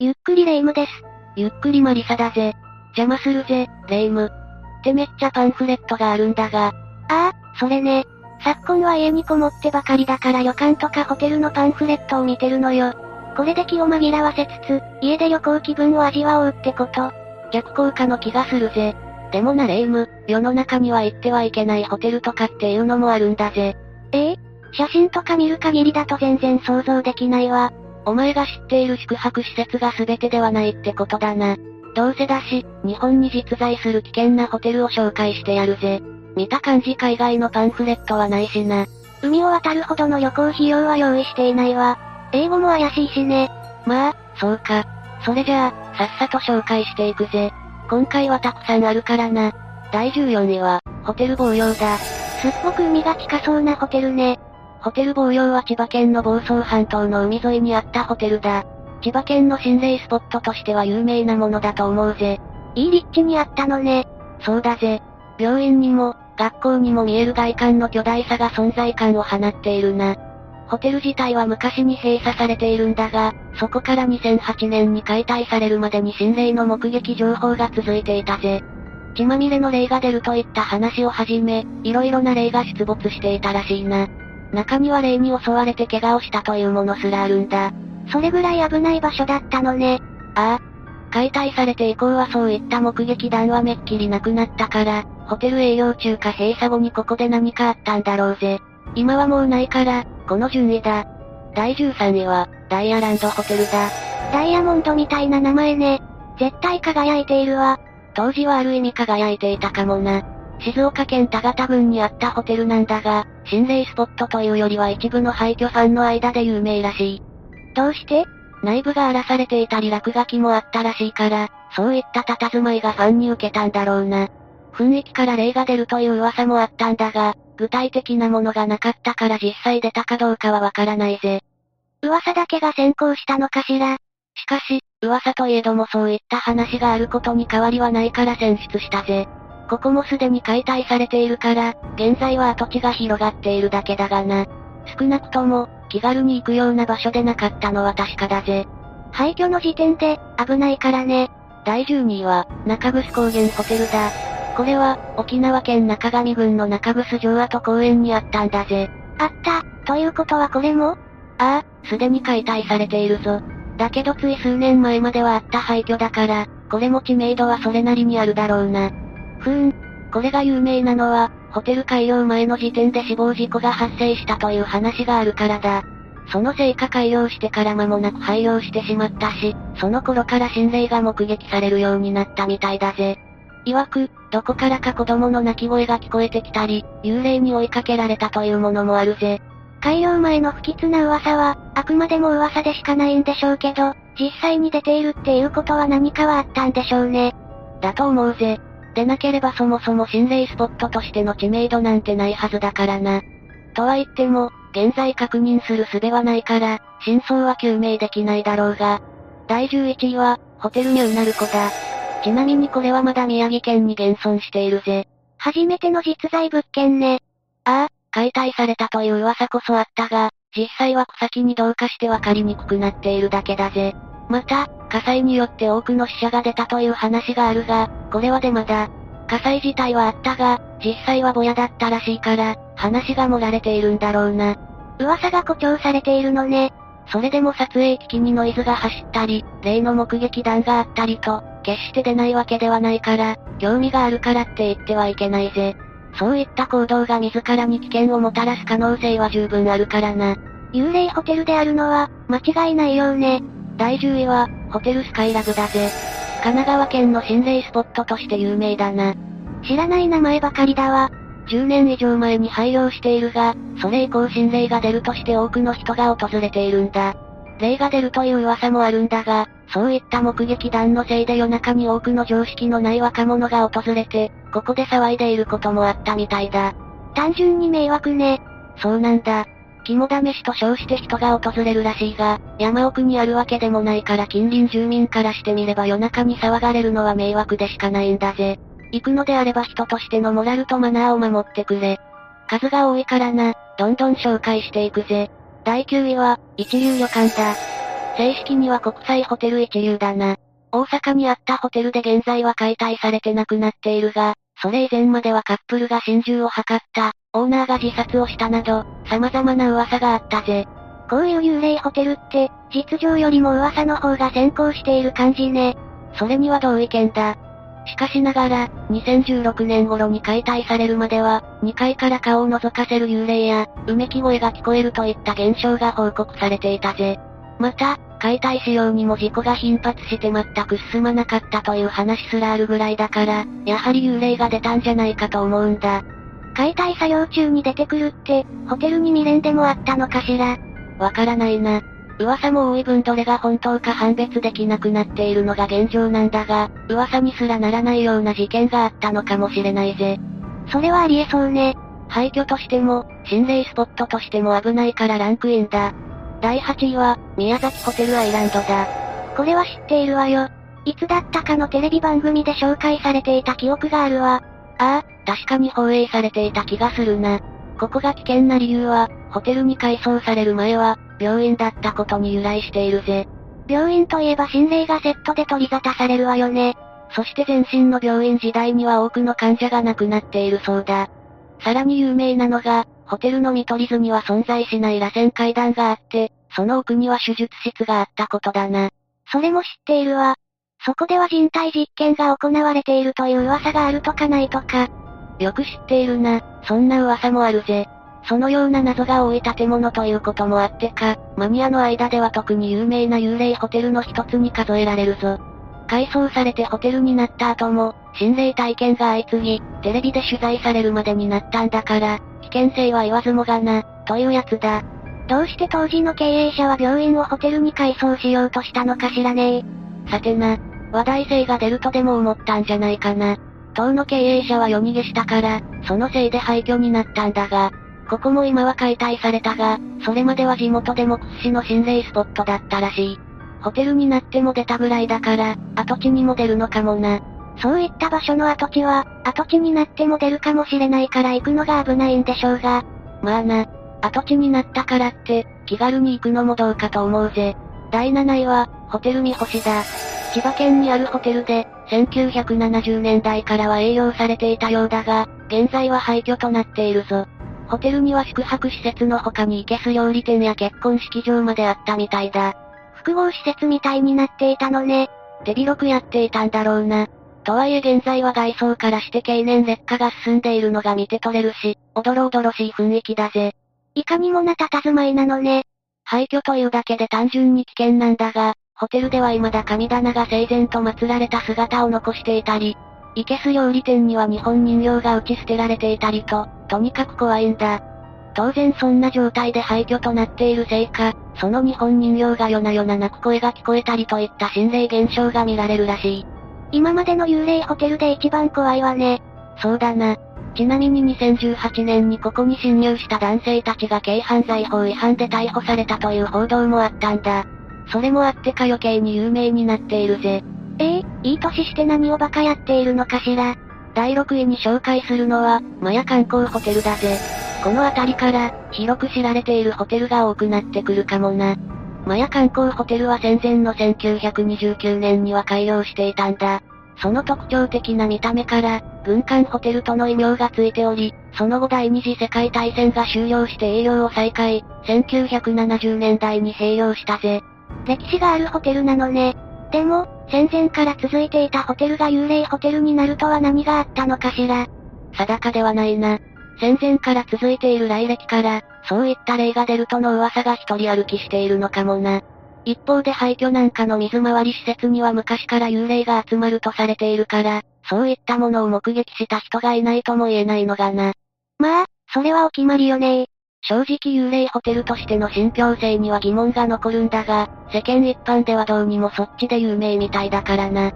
ゆっくりレ夢ムです。ゆっくりマリサだぜ。邪魔するぜ、レ夢ム。ってめっちゃパンフレットがあるんだが。ああ、それね。昨今は家にこもってばかりだから旅館とかホテルのパンフレットを見てるのよ。これで気を紛らわせつつ、家で旅行気分を味わおうってこと。逆効果の気がするぜ。でもなレ夢ム、世の中には行ってはいけないホテルとかっていうのもあるんだぜ。ええ写真とか見る限りだと全然想像できないわ。お前が知っている宿泊施設が全てではないってことだな。どうせだし、日本に実在する危険なホテルを紹介してやるぜ。見た感じ海外のパンフレットはないしな。海を渡るほどの旅行費用は用意していないわ。英語も怪しいしね。まあ、そうか。それじゃあ、さっさと紹介していくぜ。今回はたくさんあるからな。第14位は、ホテル防洋だ。すっごく海が近そうなホテルね。ホテル防洋は千葉県の房総半島の海沿いにあったホテルだ。千葉県の心霊スポットとしては有名なものだと思うぜ。いい立地にあったのね。そうだぜ。病院にも、学校にも見える外観の巨大さが存在感を放っているな。ホテル自体は昔に閉鎖されているんだが、そこから2008年に解体されるまでに心霊の目撃情報が続いていたぜ。血まみれの霊が出るといった話をはじめ、色々な霊が出没していたらしいな。中には霊に襲われて怪我をしたというものすらあるんだ。それぐらい危ない場所だったのね。ああ。解体されて以降はそういった目撃談はめっきりなくなったから、ホテル営業中か閉鎖後にここで何かあったんだろうぜ。今はもうないから、この順位だ。第13位は、ダイヤランドホテルだ。ダイヤモンドみたいな名前ね。絶対輝いているわ。当時はある意味輝いていたかもな。静岡県田形郡にあったホテルなんだが、心霊スポットというよりは一部の廃墟ファンの間で有名らしい。どうして？内部が荒らされていたり落書きもあったらしいから、そういった佇まいがファンに受けたんだろうな。雰囲気から霊が出るという噂もあったんだが、具体的なものがなかったから実際出たかどうかはわからないぜ。噂だけが先行したのかしら？しかし、噂といえどもそういった話があることに変わりはないから選出したぜ。ここもすでに解体されているから、現在は跡地が広がっているだけだがな。少なくとも、気軽に行くような場所でなかったのは確かだぜ。廃墟の時点で、危ないからね。第12位は、中楠高原ホテルだ。これは、沖縄県中上郡の中楠城跡公園にあったんだぜ。あった、ということはこれも？ああ、すでに解体されているぞ。だけどつい数年前まではあった廃墟だから、これも知名度はそれなりにあるだろうな。ふーん。これが有名なのは、ホテル開業前の時点で死亡事故が発生したという話があるからだ。そのせいか開業してから間もなく廃業してしまったし、その頃から心霊が目撃されるようになったみたいだぜ。曰く、どこからか子供の泣き声が聞こえてきたり、幽霊に追いかけられたというものもあるぜ。開業前の不吉な噂は、あくまでも噂でしかないんでしょうけど、実際に出ているっていうことは何かはあったんでしょうね。だと思うぜ。でなければそもそも心霊スポットとしての知名度なんてないはずだからな。とは言っても、現在確認する術はないから、真相は究明できないだろうが。第11位は、ホテルニューナルコだ。ちなみにこれはまだ宮城県に現存しているぜ。初めての実在物件ね。ああ、解体されたという噂こそあったが、実際は草木に同化してわかりにくくなっているだけだぜ。また、火災によって多くの死者が出たという話があるが、これはデマだ。火災自体はあったが、実際はぼやだったらしいから、話が盛られているんだろうな。噂が誇張されているのね。それでも撮影機器にノイズが走ったり、例の目撃談があったりと、決して出ないわけではないから、興味があるからって言ってはいけないぜ。そういった行動が自らに危険をもたらす可能性は十分あるからな。幽霊ホテルであるのは、間違いないようね。第10位は、ホテルスカイラブだぜ。神奈川県の心霊スポットとして有名だな。知らない名前ばかりだわ。10年以上前に廃業しているが、それ以降心霊が出るとして多くの人が訪れているんだ。霊が出るという噂もあるんだが、そういった目撃談のせいで夜中に多くの常識のない若者が訪れて、ここで騒いでいることもあったみたいだ。単純に迷惑ね。そうなんだ。肝試しと称して人が訪れるらしいが、山奥にあるわけでもないから近隣住民からしてみれば夜中に騒がれるのは迷惑でしかないんだぜ。行くのであれば人としてのモラルとマナーを守ってくれ。数が多いからな、どんどん紹介していくぜ。第9位は、一流旅館だ。正式には国際ホテル一流だな。大阪にあったホテルで現在は解体されてなくなっているが、それ以前まではカップルが心中を図った、オーナーが自殺をしたなど、様々な噂があったぜ。こういう幽霊ホテルって、実情よりも噂の方が先行している感じね。それには同意見だ。しかしながら、2016年頃に解体されるまでは、2階から顔を覗かせる幽霊や、うめき声が聞こえるといった現象が報告されていたぜ。また、解体仕様にも事故が頻発して全く進まなかったという話すらあるぐらいだから、やはり幽霊が出たんじゃないかと思うんだ。解体作業中に出てくるって、ホテルに未練でもあったのかしら？わからないな。噂も多い分どれが本当か判別できなくなっているのが現状なんだが、噂にすらならないような事件があったのかもしれないぜ。それはありえそうね。廃墟としても、心霊スポットとしても危ないからランクインだ。第8位は、宮崎ホテルアイランドだ。これは知っているわよ。いつだったかのテレビ番組で紹介されていた記憶があるわ。ああ、確かに放映されていた気がするな。ここが危険な理由は、ホテルに改装される前は、病院だったことに由来しているぜ。病院といえば心霊がセットで取り沙汰されるわよね。そして前身の病院時代には多くの患者が亡くなっているそうだ。さらに有名なのが、ホテルの見取り図には存在しない螺旋階段があって、その奥には手術室があったことだな。それも知っているわ。そこでは人体実験が行われているという噂があるとかないとか。よく知っているな、そんな噂もあるぜ。そのような謎が多い建物ということもあってか、マニアの間では特に有名な幽霊ホテルの一つに数えられるぞ。改装されてホテルになった後も、心霊体験が相次ぎ、テレビで取材されるまでになったんだから、危険性は言わずもがな、というやつだ。どうして当時の経営者は病院をホテルに改装しようとしたのかしらねさてな、話題性が出るとでも思ったんじゃないかな。当の経営者は夜逃げしたから、そのせいで廃墟になったんだが、ここも今は解体されたが、それまでは地元でも屈指の心霊スポットだったらしい。ホテルになっても出たぐらいだから、跡地にも出るのかもな。そういった場所の跡地は、跡地になっても出るかもしれないから行くのが危ないんでしょうが。まあな、跡地になったからって、気軽に行くのもどうかと思うぜ。第7位は、ホテル三星だ。千葉県にあるホテルで、1970年代からは営業されていたようだが、現在は廃墟となっているぞ。ホテルには宿泊施設の他に生けす料理店や結婚式場まであったみたいだ。複合施設みたいになっていたのね。手広くやっていたんだろうな。とはいえ現在は外装からして経年劣化が進んでいるのが見て取れるし、おどろおどろしい雰囲気だぜ。いかにもな佇まいなのね。廃墟というだけで単純に危険なんだが、ホテルでは未だ神棚が整然と祀られた姿を残していたり、いけす料理店には日本人形が打ち捨てられていたりと、とにかく怖いんだ。当然そんな状態で廃墟となっているせいか、その日本人形が夜な夜な泣く声が聞こえたりといった心霊現象が見られるらしい。今までの幽霊ホテルで一番怖いわね。そうだな。ちなみに2018年にここに侵入した男性たちが軽犯罪法違反で逮捕されたという報道もあったんだ。それもあってか余計に有名になっているぜ。ええいい歳して何をバカやっているのかしら。第6位に紹介するのは、マヤ観光ホテルだぜ。この辺りから、広く知られているホテルが多くなってくるかもな。マヤ観光ホテルは戦前の1929年には開業していたんだ。その特徴的な見た目から、軍艦ホテルとの異名がついており、その後第二次世界大戦が終了して営業を再開、1970年代に併用したぜ。歴史があるホテルなのね。でも、戦前から続いていたホテルが幽霊ホテルになるとは何があったのかしら。定かではないな。戦前から続いている来歴から、そういった例が出るとの噂が一人歩きしているのかもな。一方で廃墟なんかの水回り施設には昔から幽霊が集まるとされているから、そういったものを目撃した人がいないとも言えないのがな。まあ、それはお決まりよね正直幽霊ホテルとしての信憑性には疑問が残るんだが、世間一般ではどうにもそっちで有名みたいだからな。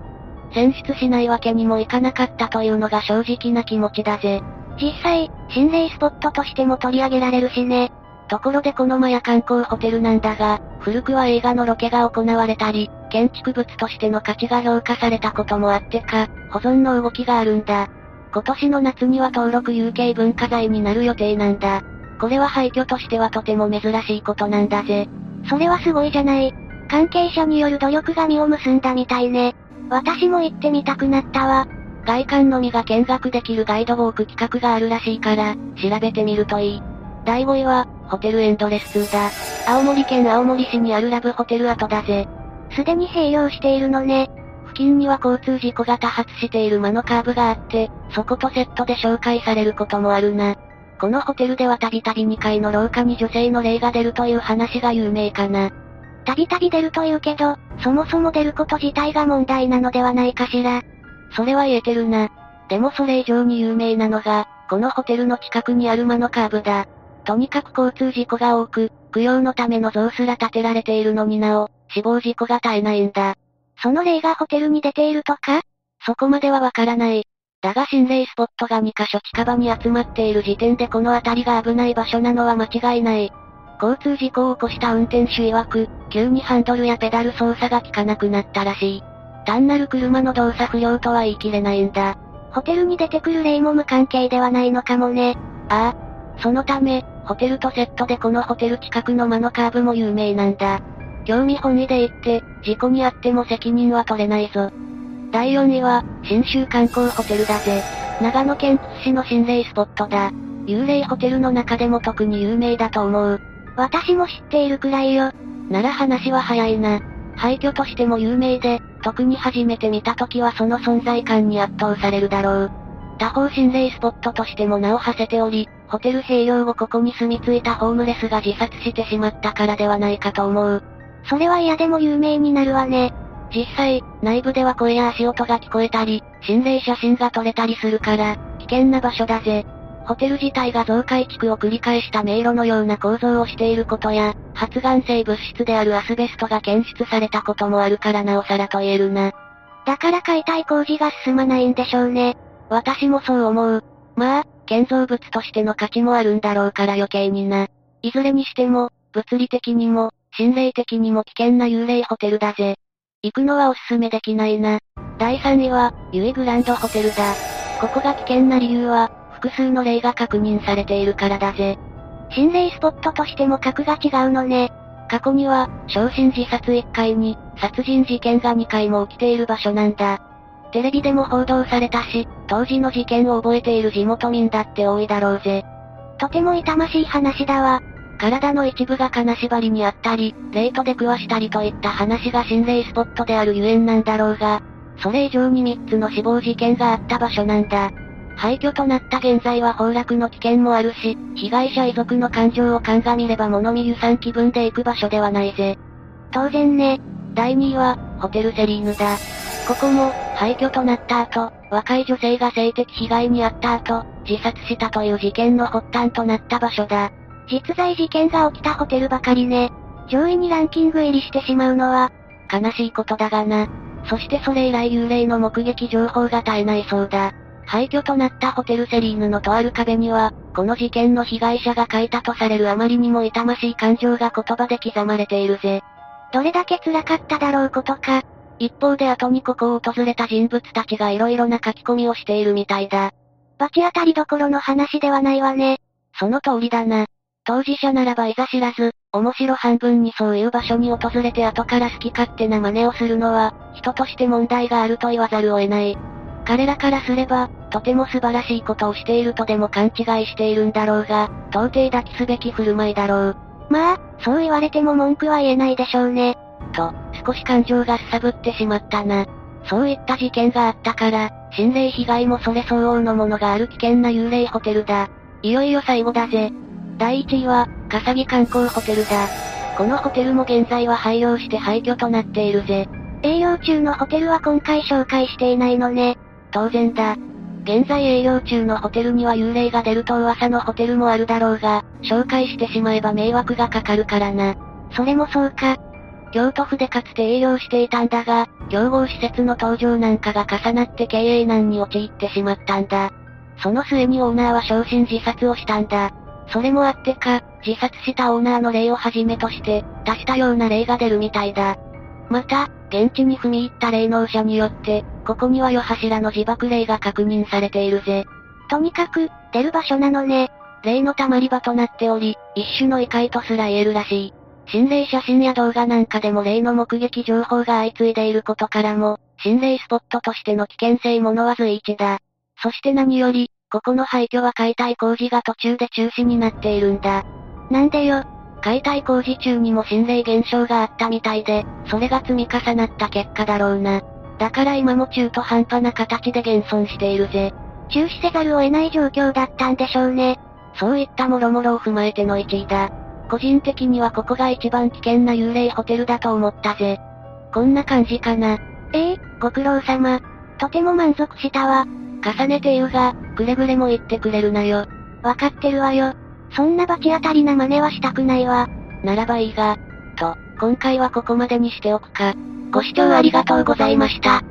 選出しないわけにもいかなかったというのが正直な気持ちだぜ。実際、心霊スポットとしても取り上げられるしね。ところでこのマヤ観光ホテルなんだが、古くは映画のロケが行われたり、建築物としての価値が評価されたこともあってか、保存の動きがあるんだ。今年の夏には登録有形文化財になる予定なんだ。これは廃墟としてはとても珍しいことなんだぜ。それはすごいじゃない。関係者による努力が実を結んだみたいね。私も行ってみたくなったわ。外観のみが見学できるガイドウォーク企画があるらしいから、調べてみるといい。第5位は、ホテルエンドレス2だ。青森県青森市にあるラブホテル跡だぜ。すでに併用しているのね。付近には交通事故が多発している間のカーブがあって、そことセットで紹介されることもあるな。このホテルではたびたび2階の廊下に女性の霊が出るという話が有名かな。たびたび出るというけど、そもそも出ること自体が問題なのではないかしら。それは言えてるな。でもそれ以上に有名なのが、このホテルの近くにある間のカーブだ。とにかく交通事故が多く、供養のための像すら建てられているのになお、死亡事故が絶えないんだ。その霊がホテルに出ているとか？そこまではわからない。だが心霊スポットが2カ所近場に集まっている時点でこの辺りが危ない場所なのは間違いない。交通事故を起こした運転手曰く、急にハンドルやペダル操作が効かなくなったらしい。単なる車の動作不良とは言い切れないんだ。ホテルに出てくる霊も無関係ではないのかもね。ああ。そのため、ホテルとセットでこのホテル近くの間のカーブも有名なんだ。興味本位で言って、事故にあっても責任は取れないぞ。第4位は、新州観光ホテルだぜ。長野県津市の心霊スポットだ。幽霊ホテルの中でも特に有名だと思う。私も知っているくらいよ。なら話は早いな。廃墟としても有名で、特に初めて見た時はその存在感に圧倒されるだろう。他方心霊スポットとしても名を馳せており、ホテル併用後ここに住み着いたホームレスが自殺してしまったからではないかと思う。それは嫌でも有名になるわね。実際、内部では声や足音が聞こえたり、心霊写真が撮れたりするから、危険な場所だぜ。ホテル自体が増改築を繰り返した迷路のような構造をしていることや、発がん性物質であるアスベストが検出されたこともあるからなおさらと言えるな。だから解体工事が進まないんでしょうね。私もそう思う。まあ、建造物としての価値もあるんだろうから余計にな。いずれにしても、物理的にも、心霊的にも危険な幽霊ホテルだぜ。行くのはおすすめできないな。第3位は、ユイグランドホテルだ。ここが危険な理由は、複数の例が確認されているからだぜ。心霊スポットとしても格が違うのね。過去には、焼身自殺1回に、殺人事件が2回も起きている場所なんだ。テレビでも報道されたし、当時の事件を覚えている地元民だって多いだろうぜ。とても痛ましい話だわ。体の一部が金縛りにあったり、レートで食わしたりといった話が心霊スポットであるゆえんなんだろうが、それ以上に3つの死亡事件があった場所なんだ。廃墟となった現在は崩落の危険もあるし、被害者遺族の感情を鑑みれば物見湯さん気分で行く場所ではないぜ。当然ね。第2位は、ホテルセリーヌだ。ここも、廃墟となった後、若い女性が性的被害に遭った後、自殺したという事件の発端となった場所だ。実在事件が起きたホテルばかりね。上位にランキング入りしてしまうのは、悲しいことだがな。そしてそれ以来幽霊の目撃情報が絶えないそうだ。廃墟となったホテルセリーヌのとある壁には、この事件の被害者が書いたとされるあまりにも痛ましい感情が言葉で刻まれているぜ。どれだけ辛かっただろうことか。一方で後にここを訪れた人物たちが色々な書き込みをしているみたいだ。罰当たりどころの話ではないわね。その通りだな。当事者ならばいざ知らず、面白半分にそういう場所に訪れて後から好き勝手な真似をするのは、人として問題があると言わざるを得ない。彼らからすれば、とても素晴らしいことをしているとでも勘違いしているんだろうが、到底抱きすべき振る舞いだろう。まあ、そう言われても文句は言えないでしょうね。と、少し感情がすさぶってしまったな。そういった事件があったから、心霊被害もそれ相応のものがある危険な幽霊ホテルだ。いよいよ最後だぜ。第1位は、笠木観光ホテルだ。このホテルも現在は廃業して廃墟となっているぜ。営業中のホテルは今回紹介していないのね。当然だ。現在営業中のホテルには幽霊が出ると噂のホテルもあるだろうが、紹介してしまえば迷惑がかかるからな。それもそうか。京都府でかつて営業していたんだが、競合施設の登場なんかが重なって経営難に陥ってしまったんだ。その末にオーナーは昇進自殺をしたんだ。それもあってか、自殺したオーナーの例をはじめとして、足したような例が出るみたいだ。また、現地に踏み入った霊能者によって、ここには夜柱の自爆霊が確認されているぜ。とにかく、出る場所なのね。霊の溜まり場となっており、一種の異界とすら言えるらしい。心霊写真や動画なんかでも霊の目撃情報が相次いでいることからも、心霊スポットとしての危険性ものは随一だ。そして何より、ここの廃墟は解体工事が途中で中止になっているんだ。なんでよ。解体工事中にも心霊現象があったみたいで、それが積み重なった結果だろうな。だから今も中途半端な形で現存しているぜ。中止せざるを得ない状況だったんでしょうね。そういった諸々を踏まえての1位だ。個人的にはここが一番危険な幽霊ホテルだと思ったぜ。こんな感じかな。ええご苦労様。とても満足したわ。重ねて言うが、くれぐれも言ってくれるなよ。わかってるわよ。そんな罰当たりな真似はしたくないわ。ならばいいが。と、今回はここまでにしておくか。ご視聴ありがとうございました。